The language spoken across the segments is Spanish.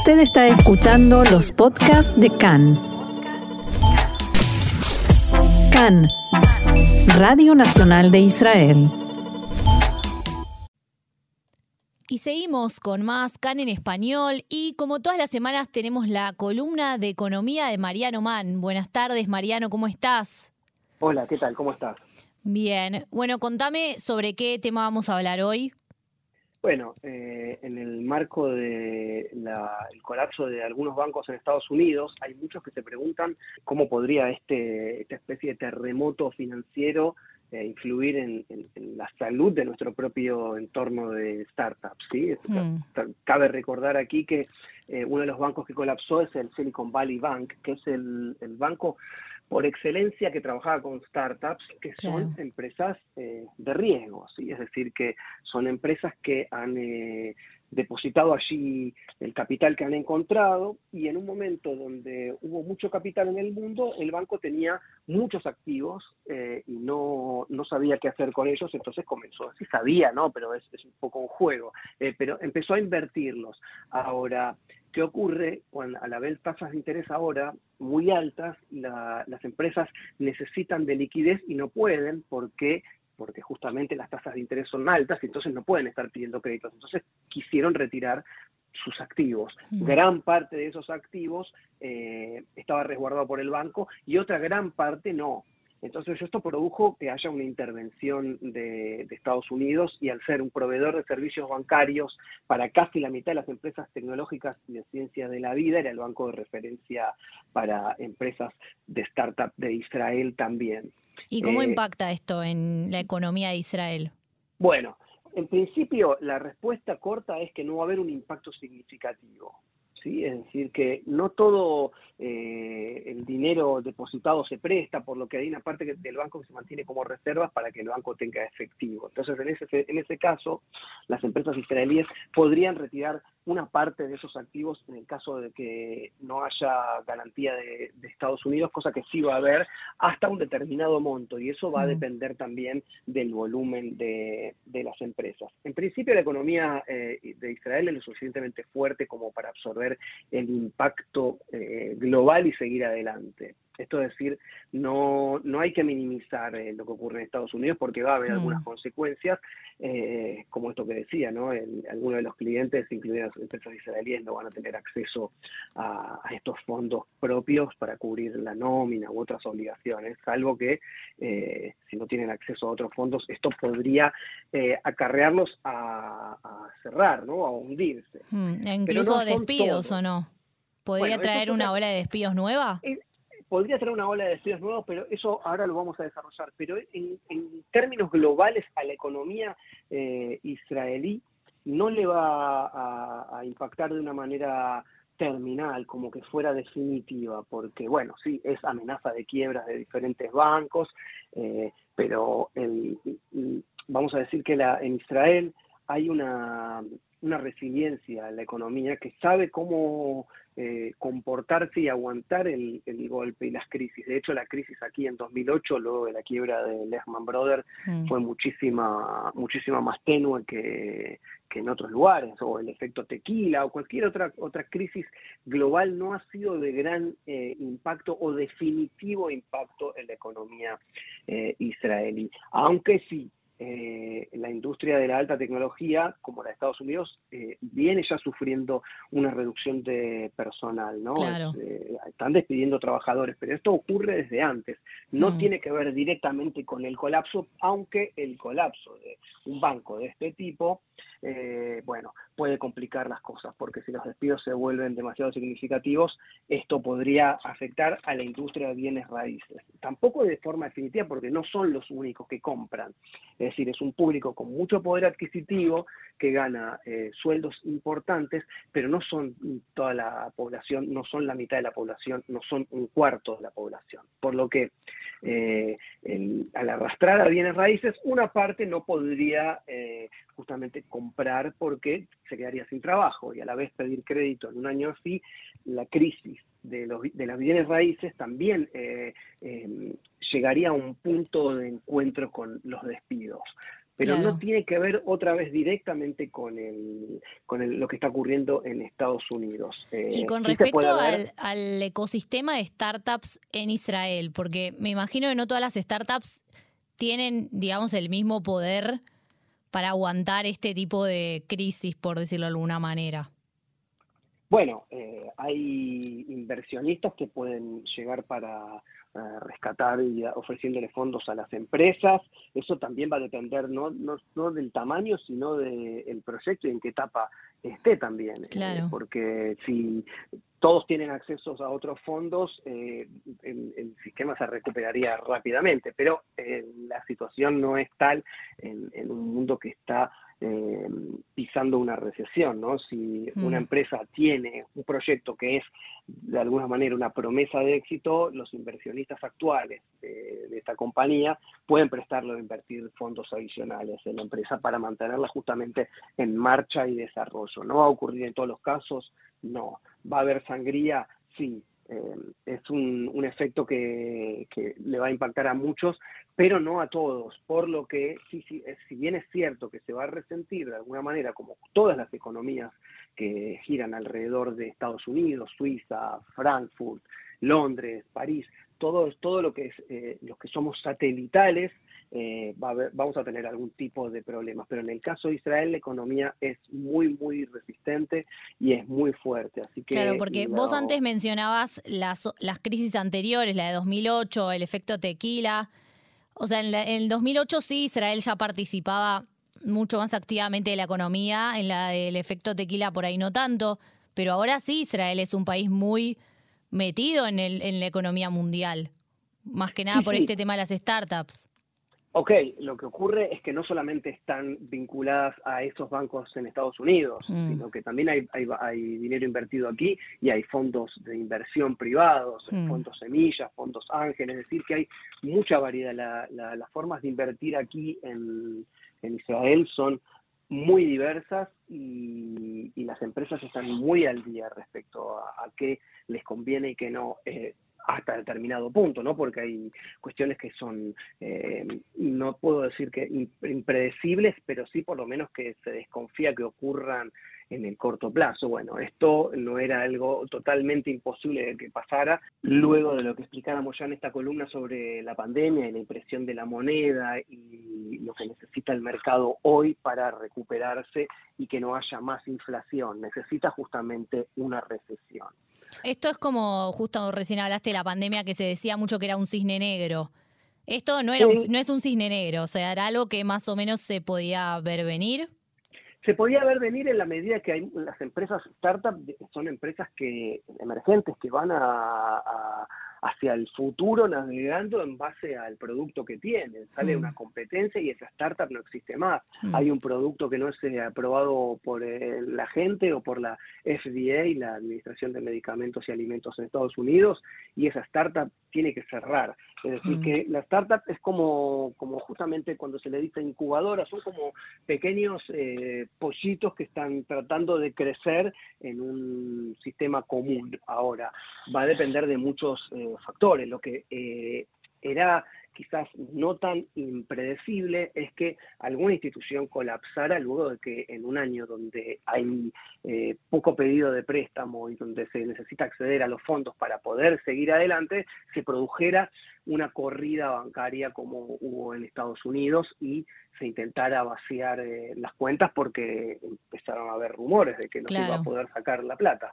Usted está escuchando los podcasts de CAN. CAN, Radio Nacional de Israel. Y seguimos con más CAN en español y como todas las semanas tenemos la columna de economía de Mariano Mann. Buenas tardes Mariano, ¿cómo estás? Hola, ¿qué tal? ¿Cómo estás? Bien, bueno, contame sobre qué tema vamos a hablar hoy. Bueno, eh, en el marco del colapso de algunos bancos en Estados Unidos, hay muchos que se preguntan cómo podría este, esta especie de terremoto financiero eh, influir en, la salud de nuestro propio entorno de startups. ¿sí? Hmm. Cabe recordar aquí que eh, uno de los bancos que colapsó es el Silicon Valley Bank, que es el, el banco por excelencia que trabajaba con startups, que son empresas eh, de riesgo, ¿sí? es decir, que son empresas que han eh, depositado allí el capital que han encontrado y en un momento donde hubo mucho capital en el mundo, el banco tenía muchos activos eh, y no, no, sabía qué hacer con ellos, entonces comenzó, sí sabía, ¿no? Pero es, un poco un juego, pero empezó a invertirlos. Ahora, ¿Qué ocurre cuando al haber tasas de interés ahora muy altas, las empresas necesitan de liquidez y no pueden porque porque justamente las tasas de interés son altas y entonces no pueden estar pidiendo créditos. Entonces quisieron retirar sus activos. Gran parte de esos activos eh, estaba resguardado por el banco y otra gran parte no. Entonces esto produjo que haya una intervención de, Estados Unidos y al ser un proveedor de servicios bancarios para casi la mitad de las empresas tecnológicas y de ciencia de la vida, era el banco de referencia para empresas de startup de Israel también. ¿Y cómo eh, impacta esto en la economía de Israel? Bueno, en principio la respuesta corta es que no va a haber un impacto significativo. ¿Sí? Es decir, que no todo eh, el dinero depositado se presta, por lo que hay una parte del banco que se mantiene como reservas para que el banco tenga efectivo. Entonces, en ese, en ese caso, las empresas israelíes podrían retirar una parte de esos activos en el caso de que no haya garantía de, Estados Unidos, cosa que sí va a haber hasta un determinado monto y eso va a depender también del volumen de, las empresas. En principio la economía eh, de Israel es lo suficientemente fuerte como para absorber el impacto eh, global y seguir adelante. Esto es decir, no, no hay que minimizar eh, lo que ocurre en Estados Unidos porque va a haber algunas mm. consecuencias, eh, como esto que decía, ¿no? algunos de los clientes, incluidas las empresas israelíes, no van a tener acceso a, estos fondos propios para cubrir la nómina u otras obligaciones, salvo que eh, si no tienen acceso a otros fondos, esto podría acarrearlos a, cerrar, ¿no? A hundirse. Mm, incluso despidos o no. ¿Podría traer una ola de despidos nueva? Podría traer una ola de despidos nuevos, pero eso ahora lo vamos a desarrollar. Pero en, términos globales a la economía eh, israelí no le va a, impactar de una manera terminal, como que fuera definitiva, porque bueno, sí, es amenaza de quiebras de diferentes bancos, eh, pero vamos a decir que la, en Israel hay una, una resiliencia en la economía que sabe cómo eh, comportarse y aguantar el, golpe y las crisis. De hecho, la crisis aquí en 2008, luego de la quiebra de Lehman Brothers, mm. fue muchísima, muchísima más tenue que, en otros lugares, o el efecto tequila, o cualquier otra, otra crisis global no ha sido de gran eh, impacto o definitivo impacto en la economía eh, israelí. Aunque sí, eh, la industria de la alta tecnología, como la de Estados Unidos, eh, viene ya sufriendo una reducción de personal, ¿no? Eh, están despidiendo trabajadores, pero esto ocurre desde antes. No mm. tiene que ver directamente con el colapso, aunque el colapso de un banco de este tipo eh, bueno, puede complicar las cosas, porque si los despidos se vuelven demasiado significativos, esto podría afectar a la industria de bienes raíces. Tampoco de forma definitiva, porque no son los únicos que compran. Es decir, es un público con mucho poder adquisitivo que gana eh, sueldos importantes, pero no son toda la población, no son la mitad de la población, no son un cuarto de la población. Por lo que eh, al arrastrar a bienes raíces, una parte no podría justamente comprar porque se quedaría sin trabajo y a la vez pedir crédito en un año así, la crisis de, los, de las bienes raíces también eh, em, llegaría a un punto de encuentro con los despidos. pero no tiene que ver otra vez directamente con el, con lo que está ocurriendo en Estados Unidos. y con respecto al, al ecosistema de startups en Israel, porque me imagino que no todas las startups tienen, digamos, el mismo poder para aguantar este tipo de crisis, por decirlo de alguna manera? Bueno, eh, hay inversionistas que pueden llegar para eh, rescatar y ofreciéndole fondos a las empresas. Eso también va a depender no, no, del tamaño, sino del proyecto y en qué etapa esté también. Eh, porque si todos tienen acceso a otros fondos, eh, el, sistema se recuperaría rápidamente, pero eh, la situación no es tal en, un mundo que está eh, pisando una recesión, ¿no? Si una mm. empresa tiene un proyecto que es de alguna manera una promesa de éxito, los inversionistas actuales esta compañía pueden prestarlo a invertir fondos adicionales en la empresa para mantenerla justamente en marcha y desarrollo. No va a ocurrir en todos los casos, no. ¿Va a haber sangría? Sí. Eh, es un, efecto que, le va a impactar a muchos, pero no a todos, por lo que sí, sí, si bien es cierto que se va a resentir de alguna manera, como todas las economías que giran alrededor de Estados Unidos, Suiza, Frankfurt, Londres, París, todo, todo lo que es eh, los que somos satelitales, eh, vamos a tener algún tipo de problemas. Pero en el caso de Israel, la economía es muy, muy resistente y es muy fuerte. Así que, claro, porque vos antes mencionabas las, las crisis anteriores, la de 2008, el efecto tequila. O sea, en, en el 2008 sí, Israel ya participaba mucho más activamente de la economía, en la del efecto tequila por ahí no tanto, pero ahora sí Israel es un país muy metido en, el, en la economía mundial, más que nada por este tema de las startups. Ok, lo que ocurre es que no solamente están vinculadas a esos bancos en Estados Unidos, mm. sino que también hay, hay, dinero invertido aquí y hay fondos de inversión privados, mm. fondos semillas, fondos ángeles, es decir, que hay mucha variedad. las formas de invertir aquí en, Israel son muy diversas y, las empresas están muy al día respecto a, a qué les conviene y qué no. Eh, hasta determinado punto, ¿no? Porque hay cuestiones que son, eh, no puedo decir que impredecibles, pero sí por lo menos que se desconfía que ocurran en el corto plazo. Bueno, esto no era algo totalmente imposible de que pasara. Luego de lo que explicáramos ya en esta columna sobre la pandemia y la impresión de la moneda y lo que necesita el mercado hoy para recuperarse y que no haya más inflación, necesita justamente una recesión. Esto es como, justo recién hablaste de la pandemia que se decía mucho que era un cisne negro. Esto no, era no es un cisne negro, o sea, era algo que más o menos se podía ver venir se podía ver venir en la medida que hay las empresas startup son empresas que emergentes que van a, hacia el futuro navegando en base al producto que tienen. Sale mm. una competencia y esa startup no existe más. Mm. Hay un producto que no es eh, aprobado por eh, la gente o por la FDA, la Administración de Medicamentos y Alimentos en Estados Unidos, y esa startup tiene que cerrar. Es decir, mm. que la startup es como, como justamente cuando se le dice incubadora, son como pequeños eh, pollitos que están tratando de crecer en un sistema común. Ahora, va a depender de muchos factores. Lo que eh, era quizás no tan impredecible es que alguna institución colapsara luego de que en un año donde hay eh, poco pedido de préstamo y donde se necesita acceder a los fondos para poder seguir adelante, se produjera una corrida bancaria como hubo en Estados Unidos y se intentara vaciar eh, las cuentas porque empezaron a haber rumores de que no se iba a poder sacar la plata.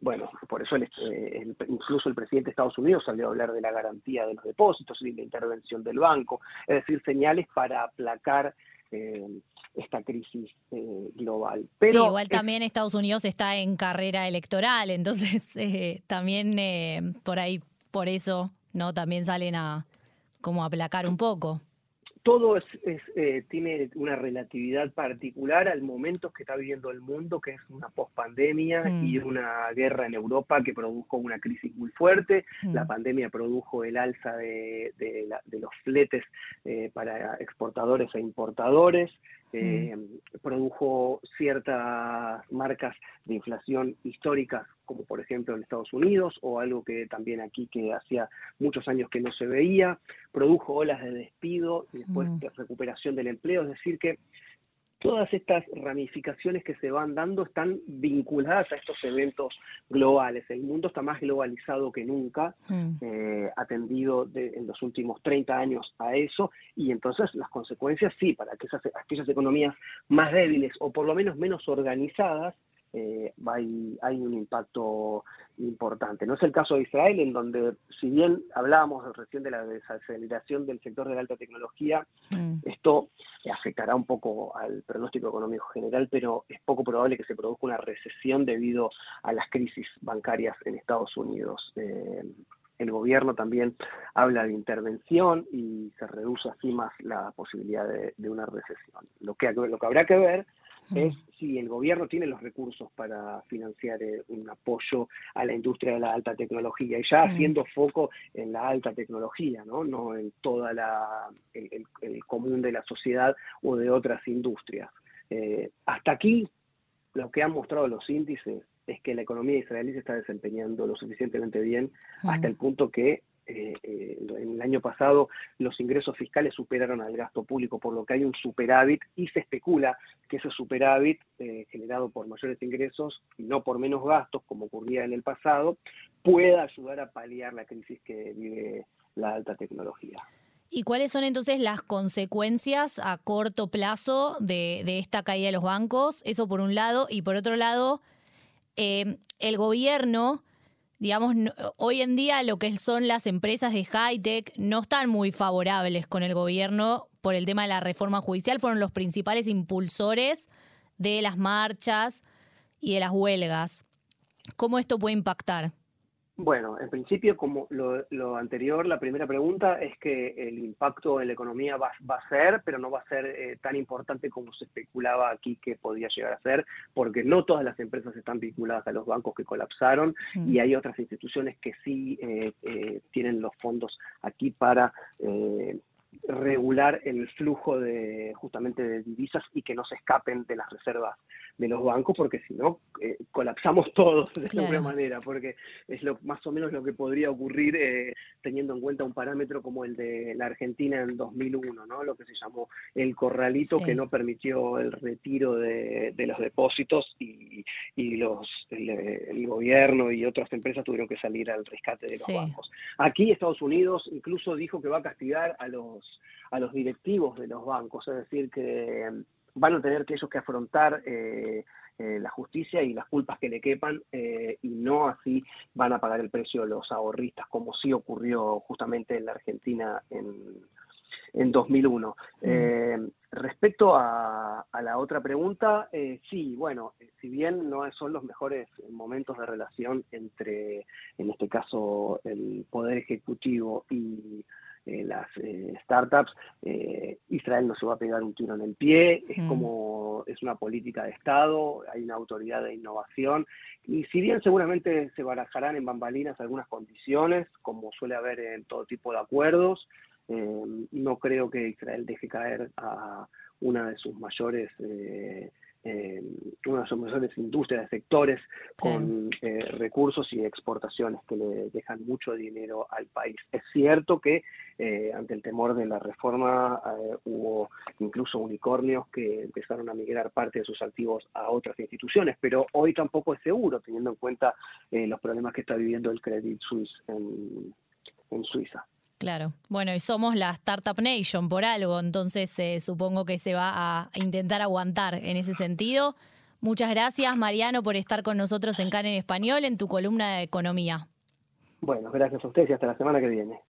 bueno, por eso eh, incluso el presidente de Estados Unidos salió a hablar de la garantía de los depósitos y de la intervención del banco, es decir, señales para aplacar eh, esta crisis global. Pero sí, igual también Estados Unidos está en carrera electoral, entonces también por ahí, por eso ¿no? También salen a como aplacar un poco. Todo es, eh, tiene una relatividad particular al momento que está viviendo el mundo, que es una pospandemia mm. y una guerra en Europa que produjo una crisis muy fuerte. Mm. La pandemia produjo el alza de, los fletes eh, para exportadores e importadores. Eh, produjo ciertas marcas de inflación históricas, como por ejemplo en Estados Unidos, o algo que también aquí que hacía muchos años que no se veía, produjo olas de despido y después de recuperación del empleo, es decir que todas estas ramificaciones que se van dando están vinculadas a estos eventos globales. El mundo está más globalizado que nunca, mm. eh, atendido en los últimos 30 años a eso, y entonces las consecuencias sí, para que esas, aquellas economías más débiles o por lo menos menos organizadas eh, hay, hay, un impacto importante. No es el caso de Israel, en donde, si bien hablábamos recién de la desaceleración del sector de la alta tecnología, mm. esto afectará un poco al pronóstico económico general, pero es poco probable que se produzca una recesión debido a las crisis bancarias en Estados Unidos. Eh, el gobierno también habla de intervención y se reduce así más la posibilidad de, de una recesión. Lo que, lo que habrá que ver es si el gobierno tiene los recursos para financiar eh, un apoyo a la industria de la alta tecnología y ya haciendo foco en la alta tecnología, no, no en toda la el, común de la sociedad o de otras industrias. Eh, hasta aquí lo que han mostrado los índices es que la economía israelí se está desempeñando lo suficientemente bien hasta el punto que eh, eh, en el año pasado los ingresos fiscales superaron al gasto público, por lo que hay un superávit y se especula que ese superávit eh, generado por mayores ingresos y no por menos gastos, como ocurría en el pasado, pueda ayudar a paliar la crisis que vive la alta tecnología. ¿Y cuáles son entonces las consecuencias a corto plazo de, esta caída de los bancos? Eso por un lado. Y por otro lado, el gobierno digamos, hoy en día lo que son las empresas de high-tech no están muy favorables con el gobierno por el tema de la reforma judicial, fueron los principales impulsores de las marchas y de las huelgas. ¿Cómo esto puede impactar? Bueno, en principio, como lo, anterior, la primera pregunta es que el impacto en la economía va, a ser, pero no va a ser eh, tan importante como se especulaba aquí que podía llegar a ser, porque no todas las empresas están vinculadas a los bancos que colapsaron y mm. hay otras instituciones que sí eh, eh, tienen los fondos aquí para regular el flujo de justamente de divisas y que no se escapen de las reservas de los bancos porque si no eh, colapsamos todos de alguna manera porque es lo más o menos lo que podría ocurrir eh, teniendo en cuenta un parámetro como el de la Argentina en 2001 no lo que se llamó el corralito que no permitió el retiro de, los depósitos y, y los el, gobierno y otras empresas tuvieron que salir al rescate de los bancos. Aquí Estados Unidos incluso dijo que va a castigar a los a los directivos de los bancos es decir que van a tener que ellos que afrontar eh, eh, la justicia y las culpas que le quepan eh, y no así van a pagar el precio los ahorristas, como sí ocurrió justamente en la Argentina en, en 2001. Mm. respecto a, a, la otra pregunta, sí, bueno, si bien no son los mejores momentos de relación entre, en este caso, el Poder Ejecutivo y eh, las eh, startups, eh, Israel no se va a pegar un tiro en el pie, es mm. como es una política de Estado, hay una autoridad de innovación y si bien seguramente se barajarán en bambalinas algunas condiciones, como suele haber en todo tipo de acuerdos, no creo que Israel deje caer a una de sus mayores eh, una de las industrias de sectores con eh, recursos y exportaciones que le dejan mucho dinero al país. Es cierto que eh, ante el temor de la reforma eh, hubo incluso unicornios que empezaron a migrar parte de sus activos a otras instituciones, pero hoy tampoco es seguro teniendo en cuenta los problemas que está viviendo el Credit Suisse en Suiza. Claro. Bueno, y somos la Startup Nation por algo, entonces eh, supongo que se va a intentar aguantar en ese sentido. Muchas gracias, Mariano, por estar con nosotros en CAN en Español en tu columna de Economía. Bueno, gracias a ustedes y hasta la semana que viene.